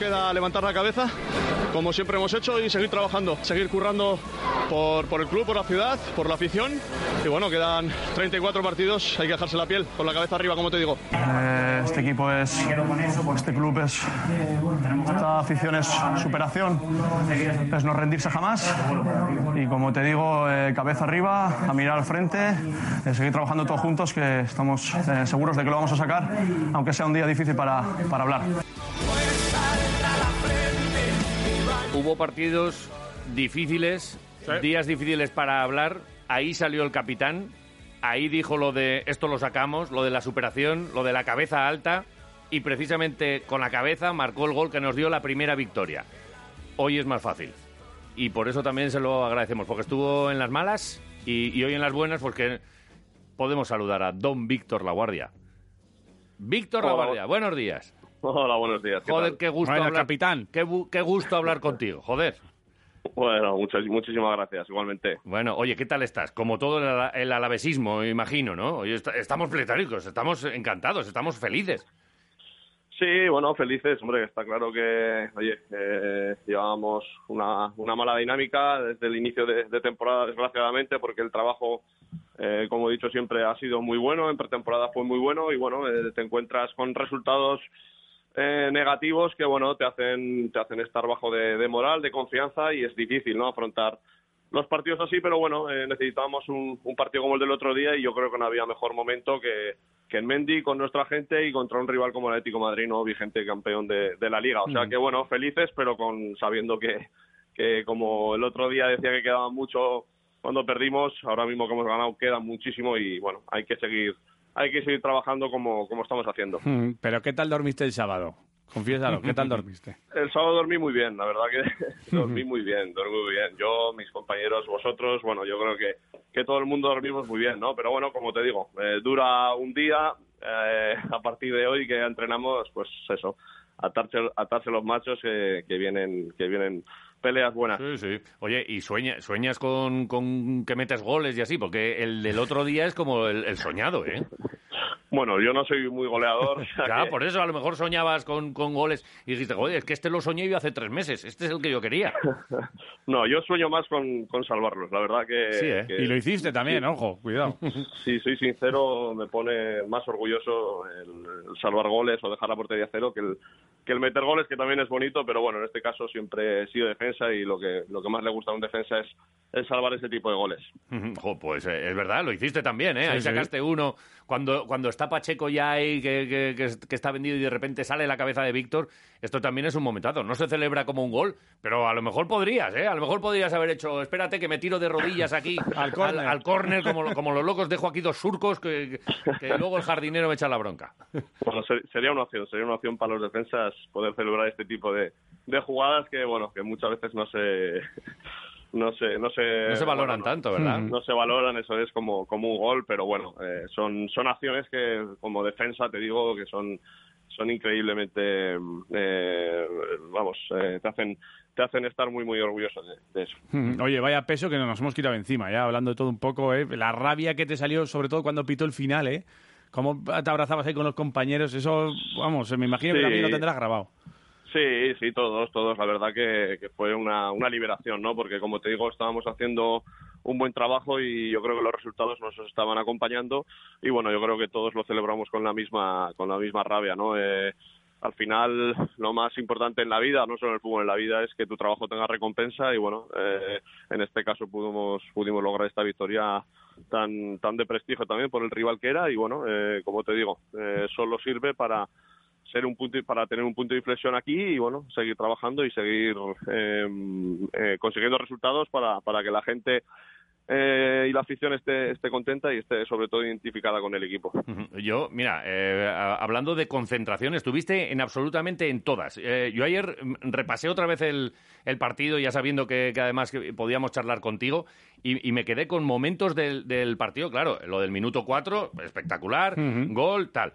Queda levantar la cabeza, como siempre hemos hecho, y seguir trabajando, seguir currando por, por el club, por la ciudad, por la afición. Y bueno, quedan 34 partidos, hay que dejarse la piel, con la cabeza arriba, como te digo. Eh, este equipo es, este club es, esta afición es superación, es no rendirse jamás y como te digo, eh, cabeza arriba, a mirar al frente, eh, seguir trabajando todos juntos que estamos eh, seguros de que lo vamos a sacar, aunque sea un día difícil para, para hablar. Hubo partidos difíciles, días difíciles para hablar. Ahí salió el capitán. Ahí dijo lo de esto lo sacamos, lo de la superación, lo de la cabeza alta. Y precisamente con la cabeza marcó el gol que nos dio la primera victoria. Hoy es más fácil. Y por eso también se lo agradecemos, porque estuvo en las malas y, y hoy en las buenas, porque podemos saludar a don Víctor Laguardia. Víctor. Laguardia, buenos días. Hola, buenos días. ¿qué Joder, tal? qué gusto Bueno, hablar. capitán. Qué, qué gusto hablar contigo, joder. Bueno, muchas, muchísimas gracias, igualmente. Bueno, oye, ¿qué tal estás? Como todo el, el alavesismo, imagino, ¿no? Oye, est- estamos pletóricos, estamos encantados, estamos felices. Sí, bueno, felices, hombre, está claro que, oye, eh, llevábamos una, una mala dinámica desde el inicio de, de temporada, desgraciadamente, porque el trabajo, eh, como he dicho siempre, ha sido muy bueno, en pretemporada fue muy bueno y, bueno, eh, te encuentras con resultados eh, negativos que, bueno, te hacen, te hacen estar bajo de, de moral, de confianza y es difícil, ¿no?, afrontar los partidos así, pero bueno, eh, necesitábamos un, un partido como el del otro día y yo creo que no había mejor momento que, que en Mendy con nuestra gente y contra un rival como el Atlético Madrid, ¿no? vigente campeón de, de la liga. O sea que bueno, felices, pero con sabiendo que, que como el otro día decía que quedaba mucho cuando perdimos, ahora mismo que hemos ganado queda muchísimo y bueno, hay que seguir hay que seguir trabajando como, como estamos haciendo. Mm, Pero ¿qué tal dormiste el sábado? Confiésalo, ¿qué tal dormiste? El sábado dormí muy bien, la verdad que dormí muy bien, dormí muy bien. Yo, mis compañeros, vosotros, bueno, yo creo que, que todo el mundo dormimos muy bien, ¿no? Pero bueno, como te digo, eh, dura un día, eh, a partir de hoy que entrenamos, pues eso, atarse, atarse los machos que, que vienen que vienen peleas buenas. Sí, sí. Oye, ¿y sueña, sueñas con, con que metes goles y así? Porque el del otro día es como el, el soñado, ¿eh? Bueno, yo no soy muy goleador. o sea Ya, que- por eso a lo mejor soñabas con, con goles y dijiste, joder, es que este lo soñé yo hace tres meses, este es el que yo quería. No, yo sueño más con, con salvarlos, la verdad que... Sí, ¿eh? que- Y lo hiciste también, ojo, cuidado. Si soy sincero, me pone más orgulloso el, el salvar goles o dejar la portería cero que el, que el meter goles, que también es bonito, pero bueno, en este caso siempre he sido defensa y lo que, lo que más le gusta a un defensa es, es salvar ese tipo de goles. Jo, pues eh, es verdad, lo hiciste también, ¿eh? Ahí sí. sacaste uno. Cuando, cuando está Pacheco ya ahí, que, que- que es- que está vendido y de repente sale la cabeza de Víctor, esto también es un momentazo. No se celebra como un gol, pero a lo mejor podrías, ¿eh? A lo mejor podrías haber hecho, espérate que me tiro de rodillas aquí Al córner. al córner, como, lo- como los locos, dejo aquí dos surcos que, que- que luego el jardinero me echa la bronca. Bueno, ser- sería una opción, sería una opción para los defensas poder celebrar este tipo de, de jugadas que, bueno, que muchas veces no se... No se, no se, No se valoran bueno, tanto, ¿verdad? no se valoran, eso es como, como un gol, pero bueno, eh, son, son acciones que como defensa te digo que son, son increíblemente, eh, vamos, eh, te hacen te hacen estar muy muy orgulloso de, de eso. Mm, Oye, vaya peso que nos hemos quitado encima, ya hablando de todo un poco, ¿eh? La rabia que te salió, sobre todo cuando pitó el final, ¿eh? Cómo te abrazabas ahí con los compañeros, eso, vamos, me imagino que Sí. también lo tendrás grabado. Sí, sí, todos, todos. La verdad que, que fue una, una liberación, ¿no? Porque como te digo, estábamos haciendo un buen trabajo y yo creo que los resultados nos estaban acompañando y bueno, yo creo que todos lo celebramos con la misma, con la misma rabia, ¿no? Eh, al final, lo más importante en la vida, no solo en el fútbol, en la vida es que tu trabajo tenga recompensa y bueno, eh, en este caso pudimos, pudimos lograr esta victoria tan, tan de prestigio también por el rival que era y bueno, eh, como te digo, eh, solo sirve para ser un punto para tener un punto de inflexión aquí y bueno seguir trabajando y seguir eh, eh, consiguiendo resultados para, para que la gente eh, y la afición esté, esté contenta y esté sobre todo identificada con el equipo. Yo, mira, eh, hablando de concentración, estuviste en absolutamente en todas. Eh, yo ayer mm, repasé otra vez el, el partido, ya sabiendo que, además podíamos charlar contigo, y, me quedé con momentos del, del, partido, claro, lo del minuto cuatro, espectacular, gol, tal.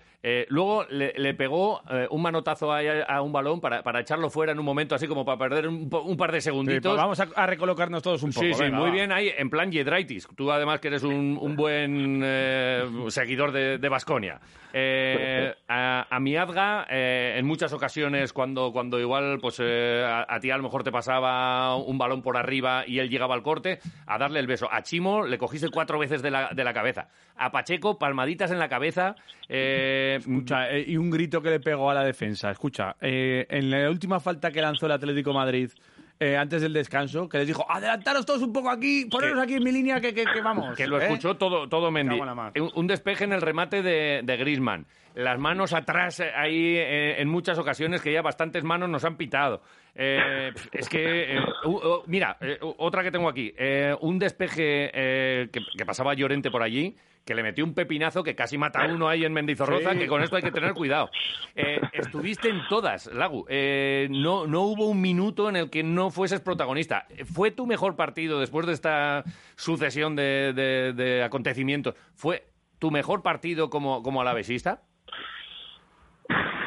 luego le, pegó un manotazo a, un balón para, para, echarlo fuera en un momento, así como para perder un, par de segunditos. Pues vamos a, recolocarnos todos un poco. Sí, sí, muy bien ahí, en plan Tú además que eres un, buen eh, seguidor de Vasconia. Eh, a, a, Miazga, eh, en muchas ocasiones, cuando, cuando igual pues a, ti a lo mejor te pasaba un balón por arriba y él llegaba al corte, a darle el beso. A Chimo le cogiste cuatro veces de la, de la cabeza. A Pacheco, palmaditas en la cabeza. Escucha, y un grito que le pegó a la defensa. Escucha, en la última falta que lanzó el Atlético Madrid eh, antes del descanso, que les dijo, adelantaros todos un poco aquí, poneros aquí en mi línea que, que, vamos. Que lo ¿eh? escuchó todo, todo Mendy. Un, despeje en el remate de, de Grisman. Las manos atrás eh, ahí en muchas ocasiones que ya bastantes manos nos han pitado. es que, mira, otra que tengo aquí. un despeje que, que pasaba Llorente por allí que le metió un pepinazo que casi mata a uno ahí en Mendizorroza, que con esto hay que tener cuidado. Eh, estuviste en todas, Lagu. Eh, no, no hubo un minuto en el que no fueses protagonista. ¿Fue tu mejor partido después de esta sucesión de, acontecimientos? ¿Fue tu mejor partido como, como alavesista?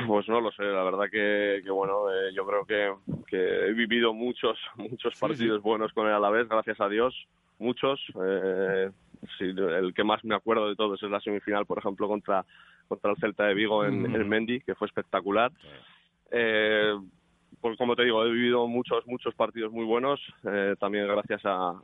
Pues no lo sé, la verdad que, bueno, eh, yo creo que, he vivido muchos, muchos partidos buenos con el Alavés, gracias a Dios, muchos. Eh, el que más me acuerdo de todos es la semifinal, por ejemplo, contra, contra el Celta de Vigo en, el mm. Mendy, que fue espectacular. Eh, pues como te digo, he vivido muchos, muchos partidos muy buenos, eh, también gracias a,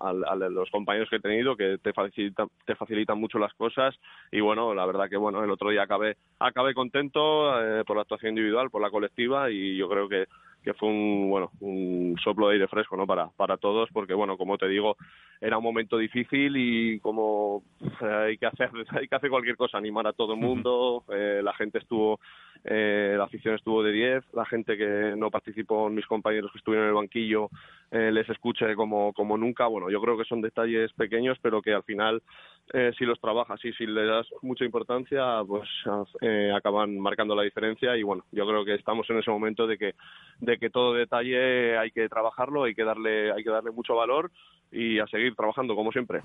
los compañeros que he tenido, que te facilitan, te facilitan mucho las cosas. Y bueno, la verdad que bueno, el otro día acabé, acabé contento eh, por la actuación individual, por la colectiva, y yo creo que que fue un bueno un soplo de aire fresco no para para todos porque bueno como te digo era un momento difícil y como eh, hay que hacer hay que hacer cualquier cosa animar a todo el mundo. Eh, la gente estuvo eh, la afición estuvo de 10 la gente que no participó mis compañeros que estuvieron en el banquillo les escuche como como nunca bueno yo creo que son detalles pequeños pero que al final si los trabajas y si le das mucha importancia pues acaban marcando la diferencia y bueno yo creo que estamos en ese momento de que que todo detalle hay que trabajarlo, hay que darle, hay que darle mucho valor y a seguir trabajando como siempre.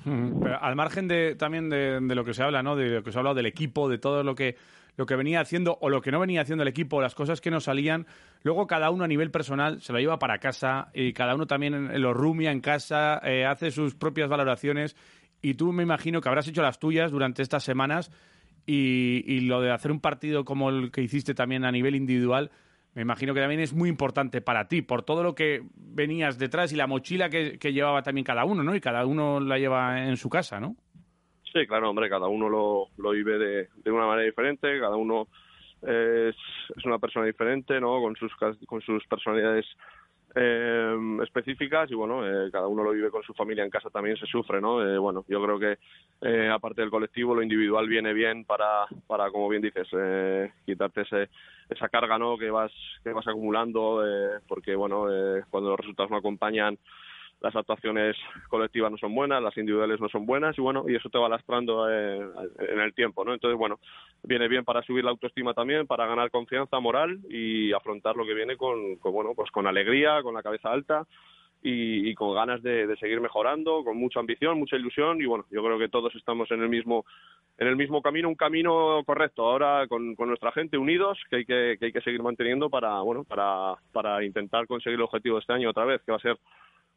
al margen de, también de, lo que se habla, ¿no? De lo que se ha hablado del equipo, de todo lo que lo que venía haciendo o lo que no venía haciendo el equipo, las cosas que no salían, luego cada uno a nivel personal se lo lleva para casa y cada uno también lo rumia en casa, eh, hace sus propias valoraciones y tú me imagino que habrás hecho las tuyas durante estas semanas y, y lo de hacer un partido como el que hiciste también a nivel individual, me imagino que también es muy importante para ti, por todo lo que venías detrás y la mochila que, llevaba también cada uno, ¿no? Y cada uno la lleva en su casa, ¿no? Sí, claro, hombre, cada uno lo, lo vive de, de una manera diferente, cada uno es, es, una persona diferente, ¿no? Con sus, con sus personalidades eh, específicas y bueno, eh, cada uno lo vive con su familia en casa también se sufre, ¿no? Eh, bueno, yo creo que eh, aparte del colectivo, lo individual viene bien para, para como bien dices, eh, quitarte ese, esa carga, ¿no? Que vas, que vas acumulando, porque bueno, cuando los resultados no acompañan las actuaciones colectivas no son buenas, las individuales no son buenas y bueno, y eso te va lastrando eh, en el tiempo, ¿no? Entonces, bueno, viene bien para subir la autoestima también, para ganar confianza moral y afrontar lo que viene con, bueno, pues con alegría, con la cabeza alta y, con ganas de, seguir mejorando, con mucha ambición, mucha ilusión y bueno, yo creo que todos estamos en el mismo en el mismo camino, un camino correcto. Ahora con, nuestra gente unidos que hay que, que hay que seguir manteniendo para bueno para para intentar conseguir el objetivo de este año otra vez, que va a ser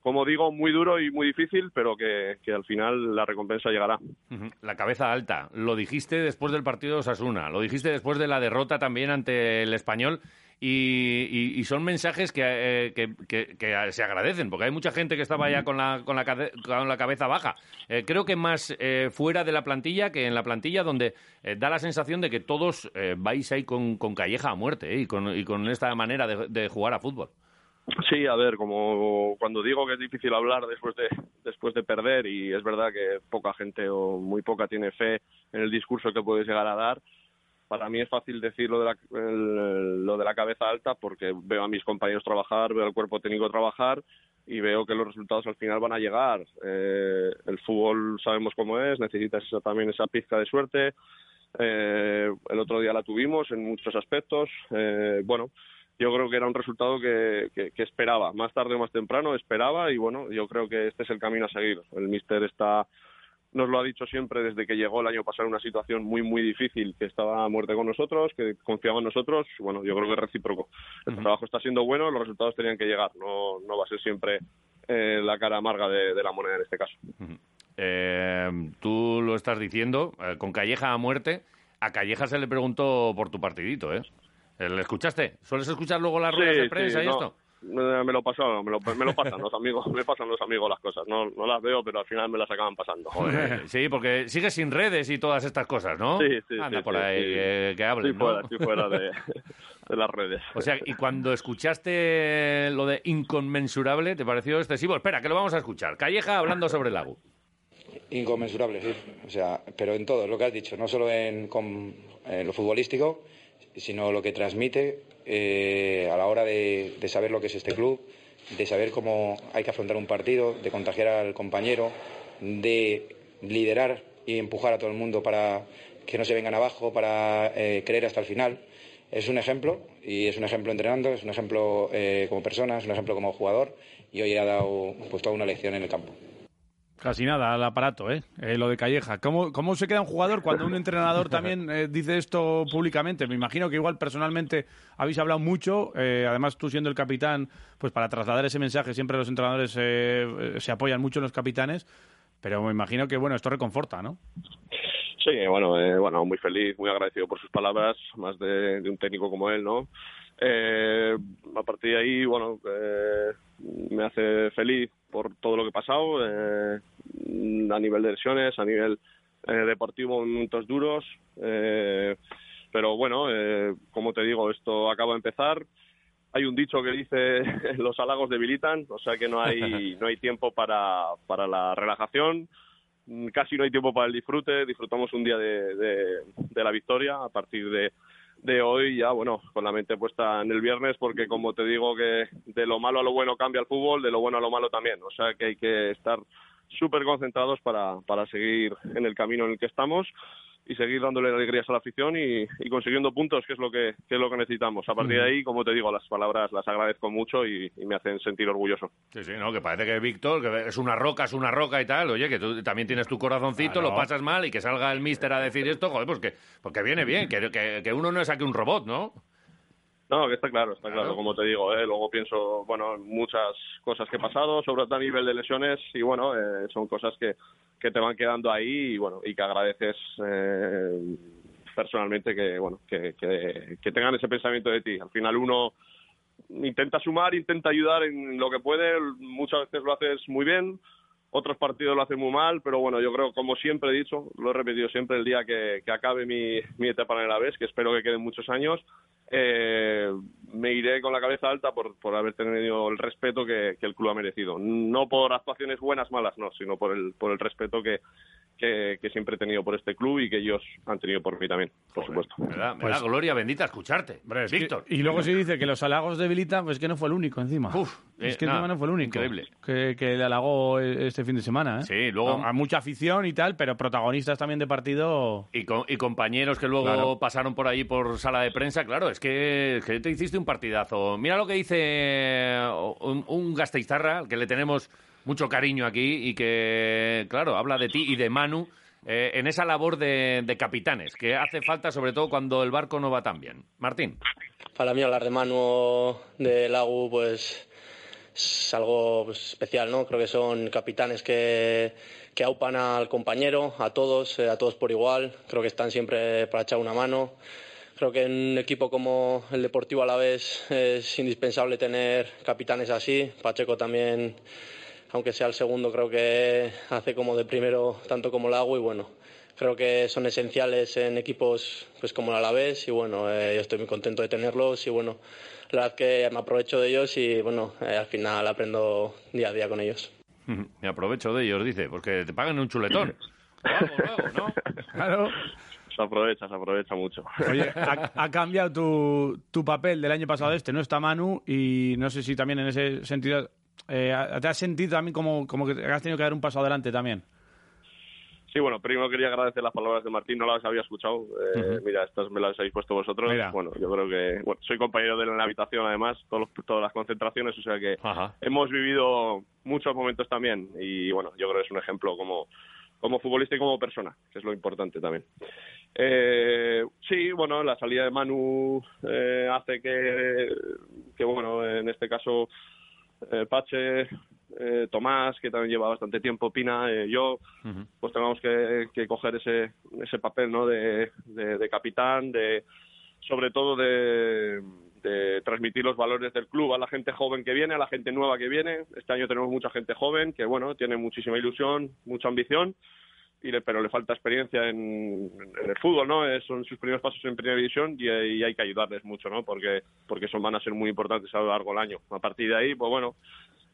como digo, muy duro y muy difícil, pero que, al final la recompensa llegará. La cabeza alta. Lo dijiste después del partido de Osasuna, lo dijiste después de la derrota también ante el español. Y, son mensajes que, eh, que, se agradecen, porque hay mucha gente que estaba ya con la, con la, con la cabeza baja. Eh, creo que más eh, fuera de la plantilla que en la plantilla, donde da la sensación de que todos vais ahí con, con calleja a muerte y con, y, con, esta manera de jugar a fútbol. Sí, a ver, como cuando digo que es difícil hablar después de después de perder y es verdad que poca gente o muy poca tiene fe en el discurso que puedes llegar a dar. Para mí es fácil decir lo de la, lo de la cabeza alta porque veo a mis compañeros trabajar, veo al cuerpo técnico trabajar y veo que los resultados al final van a llegar. Eh, el fútbol sabemos cómo es, necesitas también esa pizca de suerte. Eh, el otro día la tuvimos en muchos aspectos. Eh, bueno, yo creo que era un resultado que, que, esperaba, más tarde o más temprano esperaba y bueno, yo creo que este es el camino a seguir. El míster está nos lo ha dicho siempre desde que llegó el año pasado en una situación muy, muy difícil, que estaba a muerte con nosotros, que confiaba en nosotros. Bueno, yo creo que es recíproco. El trabajo está siendo bueno, los resultados tenían que llegar. No, no va a ser siempre eh, la cara amarga de, la moneda en este caso. Eh, tú lo estás diciendo, eh, con Calleja a muerte. A Calleja se le preguntó por tu partidito, ¿eh? ¿Le escuchaste? ¿Sueles escuchar luego las ruedas de prensa y esto? me lo pasó, me lo, me lo pasan los amigos, me pasan los amigos las cosas. No, no las veo, pero al final me las acaban pasando. sí, porque sigues sin redes y todas estas cosas, ¿no? Sí, sí, Anda por ahí que, que hables, sí, fuera, sí, fuera de, de, las redes. O sea, y cuando escuchaste lo de inconmensurable, ¿te pareció excesivo? Espera, que lo vamos a escuchar. Calleja hablando sobre el lago. Inconmensurable, sí. O sea, pero en todo, lo que has dicho, no solo en, con, en lo futbolístico, sino lo que transmite eh, a la hora de, saber lo que es este club, de saber cómo hay que afrontar un partido, de contagiar al compañero, de liderar y empujar a todo el mundo para que no se vengan abajo, para eh, creer hasta el final. Es un ejemplo, y es un ejemplo entrenando, es un ejemplo eh, como persona, es un ejemplo como jugador, y hoy ha dado pues, toda una lección en el campo. Casi nada al aparato, ¿eh? ¿eh? lo de Calleja. ¿Cómo, ¿Cómo se queda un jugador cuando un entrenador también eh, dice esto públicamente? Me imagino que igual personalmente habéis hablado mucho, eh, además tú siendo el capitán, pues para trasladar ese mensaje siempre los entrenadores se apoyan mucho en los capitanes, pero me imagino que, bueno, esto reconforta, ¿no? Sí, bueno, bueno, muy feliz, muy agradecido por sus palabras, más de, de un técnico como él, ¿no? Eh, a partir de ahí, bueno, eh, me hace feliz por todo lo que he pasado, eh, a nivel de lesiones, a nivel eh, deportivo, momentos duros. Eh, pero bueno, eh, como te digo, esto acaba de empezar. Hay un dicho que dice los halagos debilitan, o sea que no hay, no hay tiempo para, para la relajación casi no hay tiempo para el disfrute, disfrutamos un día de, de la victoria a partir de, de hoy ya, bueno, con la mente puesta en el viernes, porque como te digo que de lo malo a lo bueno cambia el fútbol, de lo bueno a lo malo también. O sea que hay que estar súper concentrados para, para seguir en el camino en el que estamos y seguir dándole alegrías a la afición y, consiguiendo puntos, que es lo que, es lo que necesitamos. A partir de ahí, como te digo, las palabras las agradezco mucho y, me hacen sentir orgulloso. Sí, sí, no, que parece que Víctor, que es una roca, es una roca y tal, oye, que tú también tienes tu corazoncito, lo pasas mal y que salga el míster a decir esto, joder, pues que, porque viene bien, que, que, que uno no es aquí un robot, ¿no? No, que está claro, está claro, como te digo. ¿eh? Luego pienso, bueno, muchas cosas que he pasado, sobre todo a nivel de lesiones, y bueno, eh, son cosas que, que te van quedando ahí y bueno, y que agradeces eh, personalmente que, bueno, que, que, que tengan ese pensamiento de ti. Al final uno intenta sumar, intenta ayudar en lo que puede, muchas veces lo haces muy bien, otros partidos lo hacen muy mal, pero bueno, yo creo, como siempre he dicho, lo he repetido siempre, el día que, que acabe mi, mi etapa en la vez, que espero que queden muchos años, eh, me iré con la cabeza alta por, por haber tenido el respeto que, que, el club ha merecido. No por actuaciones buenas, malas, no, sino por el, por el respeto que, que, siempre he tenido por este club y que ellos han tenido por mí también, por supuesto. Me da, pues gloria bendita escucharte, Víctor. y luego se dice que los halagos debilitan, pues que no fue el único encima. es que encima no fue el único. Increíble. Que, que, le halagó este fin de semana. ¿eh? Sí, luego. A, mucha afición y tal, pero protagonistas también de partido. Y, y compañeros que luego pasaron por ahí por sala de prensa, claro, es que, te hiciste un partidazo. Mira lo que dice un, un Gasteizarra, que le tenemos mucho cariño aquí y que, claro, habla de ti y de Manu eh, en esa labor de, capitanes, que hace falta sobre todo cuando el barco no va tan bien. Martín. Para mí hablar de Manu de Lagu, pues es algo pues, especial, ¿no? Creo que son capitanes que, que aupan al compañero, a todos, eh, a todos por igual. Creo que están siempre para echar una mano. Creo que en un equipo como el Deportivo Alavés es indispensable tener capitanes así. Pacheco también aunque sea el segundo, creo que hace como de primero tanto como el agua y bueno, creo que son esenciales en equipos pues como el Alavés y bueno, eh, yo estoy muy contento de tenerlos y bueno, la verdad que me aprovecho de ellos y bueno, eh, al final aprendo día a día con ellos. Me aprovecho de ellos, dice, porque te pagan un chuletón. ¿no? Claro. Se aprovecha, se aprovecha mucho. Oye, ha, cambiado tu, tu, papel del año pasado este, no está Manu, y no sé si también en ese sentido eh, ¿te has sentido también como, como que has tenido que dar un paso adelante también? Sí, bueno, primero quería agradecer las palabras de Martín, no las había escuchado. Eh, Mira, estas me las habéis puesto vosotros. Bueno, yo creo que bueno, soy compañero de él en la habitación, además, todos todas las concentraciones, o sea que hemos vivido muchos momentos también. Y bueno, yo creo que es un ejemplo como, como futbolista y como persona, que es lo importante también. Eh, sí, bueno, la salida de Manu eh, hace que, que, bueno, en este caso, eh, Pache eh, Tomás, que también lleva bastante tiempo, Pina, eh, yo, pues tengamos que, coger ese, ese papel ¿no? de, de, capitán, de sobre todo de, de, transmitir los valores del club a la gente joven que viene, a la gente nueva que viene. Este año tenemos mucha gente joven que, bueno, tiene muchísima ilusión, mucha ambición. Y pero le falta experiencia en, el fútbol, ¿no? son sus primeros pasos en primera división y, y, hay que ayudarles mucho, ¿no? Porque porque son van a ser muy importantes a lo largo del año. A partir de ahí, pues bueno,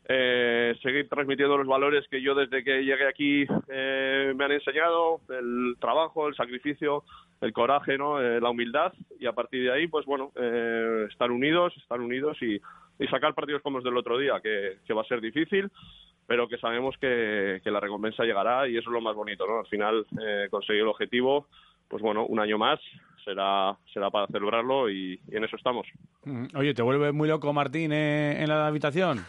eh, seguir transmitiendo los valores que yo desde que llegué aquí eh, me han enseñado, el trabajo, el sacrificio, el coraje, ¿no? Eh, la humildad y a partir de ahí, pues bueno, eh, estar unidos, estar unidos y, y, sacar partidos como los del otro día, que, que va a ser difícil, pero que sabemos que, que, la recompensa llegará y eso es lo más bonito, ¿no? Al final eh, conseguir el objetivo, pues bueno, un año más será, será para celebrarlo y, en eso estamos. Oye, ¿te vuelve muy loco Martín eh, en la habitación?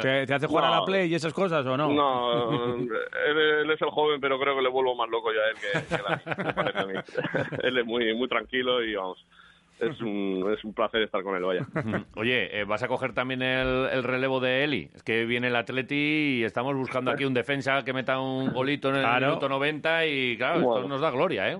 ¿Te, hace jugar a la Play y esas cosas o no? No, él, es el joven, pero creo que le vuelvo más loco ya a él que, a parece a mí. él es muy, muy tranquilo y vamos. Es un, es un placer estar con él, vaya. Oye, eh, ¿vas a coger también el, relevo de Eli? Es que viene el Atleti y estamos buscando aquí un defensa que meta un golito en el minuto 90 y claro, esto nos da gloria, ¿eh?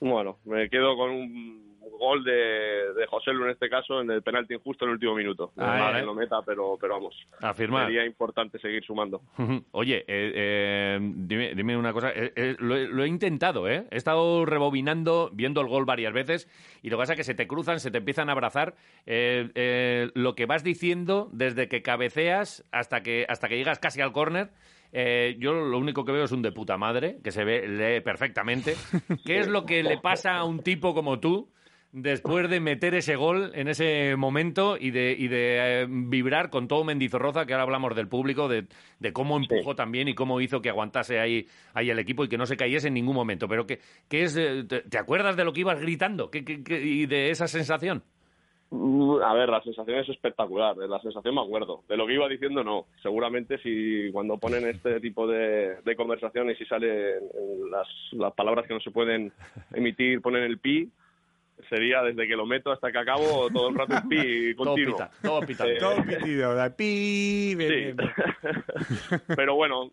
Bueno, me quedo con un gol de, de José Lu en este caso en el penalti injusto en el último minuto. Ah, no lo meta, pero, pero vamos. Afirmar. Sería importante seguir sumando. Oye, eh, eh, dime, dime, una cosa. Eh, lo, he intentado, ¿eh? He estado rebobinando, viendo el gol varias veces y lo que pasa es que se te cruzan, se te empiezan a abrazar. lo que vas diciendo desde que cabeceas hasta que, hasta que llegas casi al córner eh, yo lo único que veo es un de puta madre, que se ve, lee perfectamente. ¿Qué es lo que le pasa a un tipo como tú después de meter ese gol en ese momento y de, y de eh, vibrar con todo Mendizorroza, que ahora hablamos del público, de, cómo empujó también y cómo hizo que aguantase ahí, ahí el equipo y que no se cayese en ningún momento. Pero ¿qué, qué es, eh, te, acuerdas de lo que ibas gritando ¿Qué, y de esa sensación? Mm, a ver, la sensación es espectacular, de la sensación me acuerdo. De lo que iba diciendo, no. Seguramente si cuando ponen este tipo de, de conversaciones y salen las, las palabras que no se pueden emitir, ponen el pi, sería desde que lo meto hasta que acabo todo el rato el pi continuo. todo pita, eh, todo pitido, pi. Pero bueno,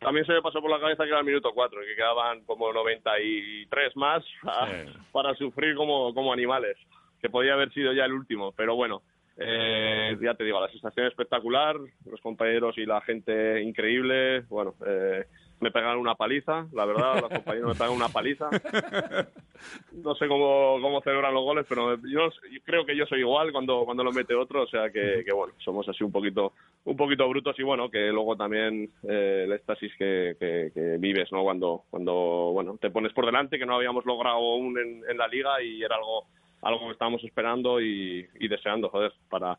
también se me pasó por la cabeza que era el minuto 4 y que quedaban como 93 más para sufrir como, como animales que podía haber sido ya el último, pero bueno, eh, ya te digo, la sensación espectacular, los compañeros y la gente increíble, bueno, eh, me pegaron una paliza, la verdad, los compañeros me pegan una paliza. No sé cómo, cómo celebran los goles, pero yo, creo que yo soy igual cuando, cuando lo mete otro, o sea que, que bueno, somos así un poquito un poquito brutos y bueno, que luego también eh, el éxtasis que, que, vives, ¿no? Cuando, cuando, bueno, te pones por delante, que no habíamos logrado aún en, en la liga y era algo algo que estábamos esperando y, deseando, joder, para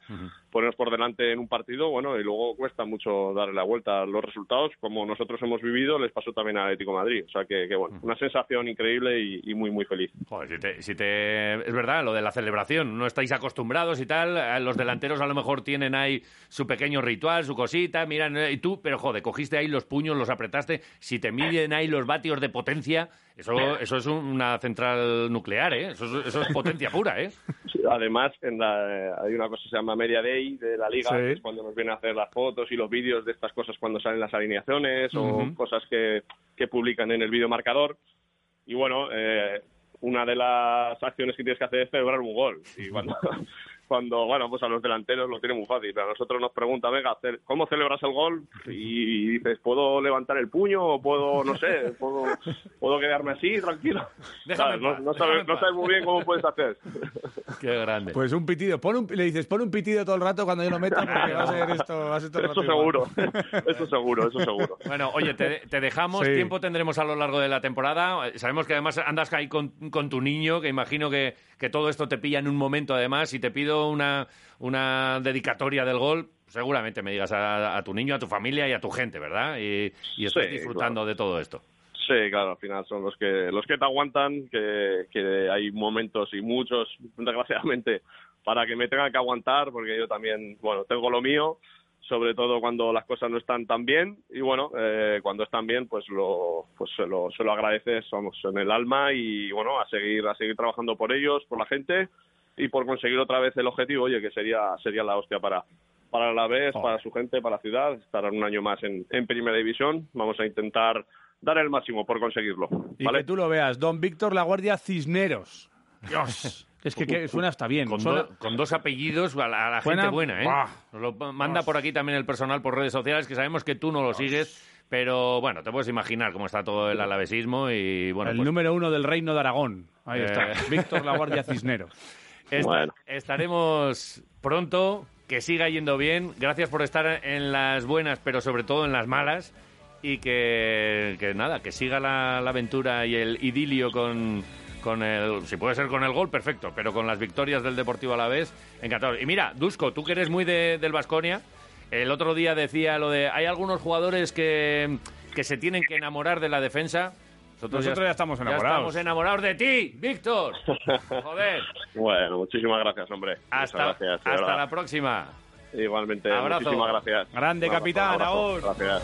ponernos por delante en un partido, bueno, y luego cuesta mucho darle la vuelta a los resultados, como nosotros hemos vivido, les pasó también a Atlético Madrid, o sea que, bueno, una sensación increíble y, muy, muy feliz. Joder, si te, es verdad, lo de la celebración, no estáis acostumbrados y tal, eh, los delanteros a lo mejor tienen ahí su pequeño ritual, su cosita, miran, eh, y tú, pero joder, cogiste ahí los puños, los apretaste, si te miden ahí los vatios de potencia, eso, eso es una central nuclear, ¿eh? Eso, eso es potencia pura, ¿eh? además, en la, hay una cosa que se llama Media Day de la Liga, que es cuando nos vienen a hacer las fotos y los vídeos de estas cosas cuando salen las alineaciones o cosas que, que publican en el vídeo marcador. Y bueno, eh, una de las acciones que tienes que hacer es celebrar un gol. Y cuando, cuando, bueno, pues a los delanteros lo tiene muy fácil. A nosotros nos pregunta, venga, ¿cómo celebras el gol? Y dices, ¿puedo levantar el puño o puedo, no sé, puedo, puedo quedarme así, tranquilo? no, sabes, muy bien cómo puedes hacer. Qué grande. Pues un pitido. Pon un, le dices, pon un pitido todo el rato cuando yo lo meta porque va a ser esto, va a ser todo Eso seguro, eso seguro, eso seguro. Bueno, oye, te, dejamos, tiempo tendremos a lo largo de la temporada. Sabemos que además andas ahí con, con tu niño, que imagino que que todo esto te pilla en un momento además y te pido una, una dedicatoria del gol seguramente me digas a, tu niño, a tu familia y a tu gente, ¿verdad? Y, y estás disfrutando de todo esto. Sí, claro, al final son los que los que te aguantan, que, que hay momentos y muchos, desgraciadamente, para que me tengan que aguantar, porque yo también, bueno, tengo lo mío, sobre todo cuando las cosas no están tan bien y bueno, eh, cuando están bien, pues lo, pues se lo, se lo agradeces, vamos, en el alma y bueno, a seguir, a seguir trabajando por ellos, por la gente y por conseguir otra vez el objetivo, oye, que sería, sería la hostia para, para la vez, oh. para su gente, para la ciudad, estar un año más en, en primera división. Vamos a intentar dar el máximo por conseguirlo. Y que tú lo veas, don Víctor La Guardia Cisneros. Dios. Es que, suena hasta bien. Con, dos apellidos a la, gente buena, ¿eh? lo manda por aquí también el personal por redes sociales, que sabemos que tú no lo sigues, pero bueno, te puedes imaginar cómo está todo el alavesismo y bueno... El pues número uno del Reino de Aragón. Ahí está, eh. Víctor La Guardia Cisneros. Estaremos pronto, que siga yendo bien. Gracias por estar en las buenas, pero sobre todo en las malas y que, nada, que siga la, aventura y el idilio con, con el, si puede ser con el gol, perfecto, pero con las victorias del Deportivo a la vez, encantado. Y mira, Dusko, tú que eres muy de, del Vasconia, el otro día decía lo de, hay algunos jugadores que, que se tienen que enamorar de la defensa. Nosotros, ya, estamos enamorados. estamos enamorados de ti, Víctor. Joder. bueno, muchísimas gracias, hombre. Hasta, hasta la próxima. Igualmente, muchísimas gracias. Grande capitán, Gracias.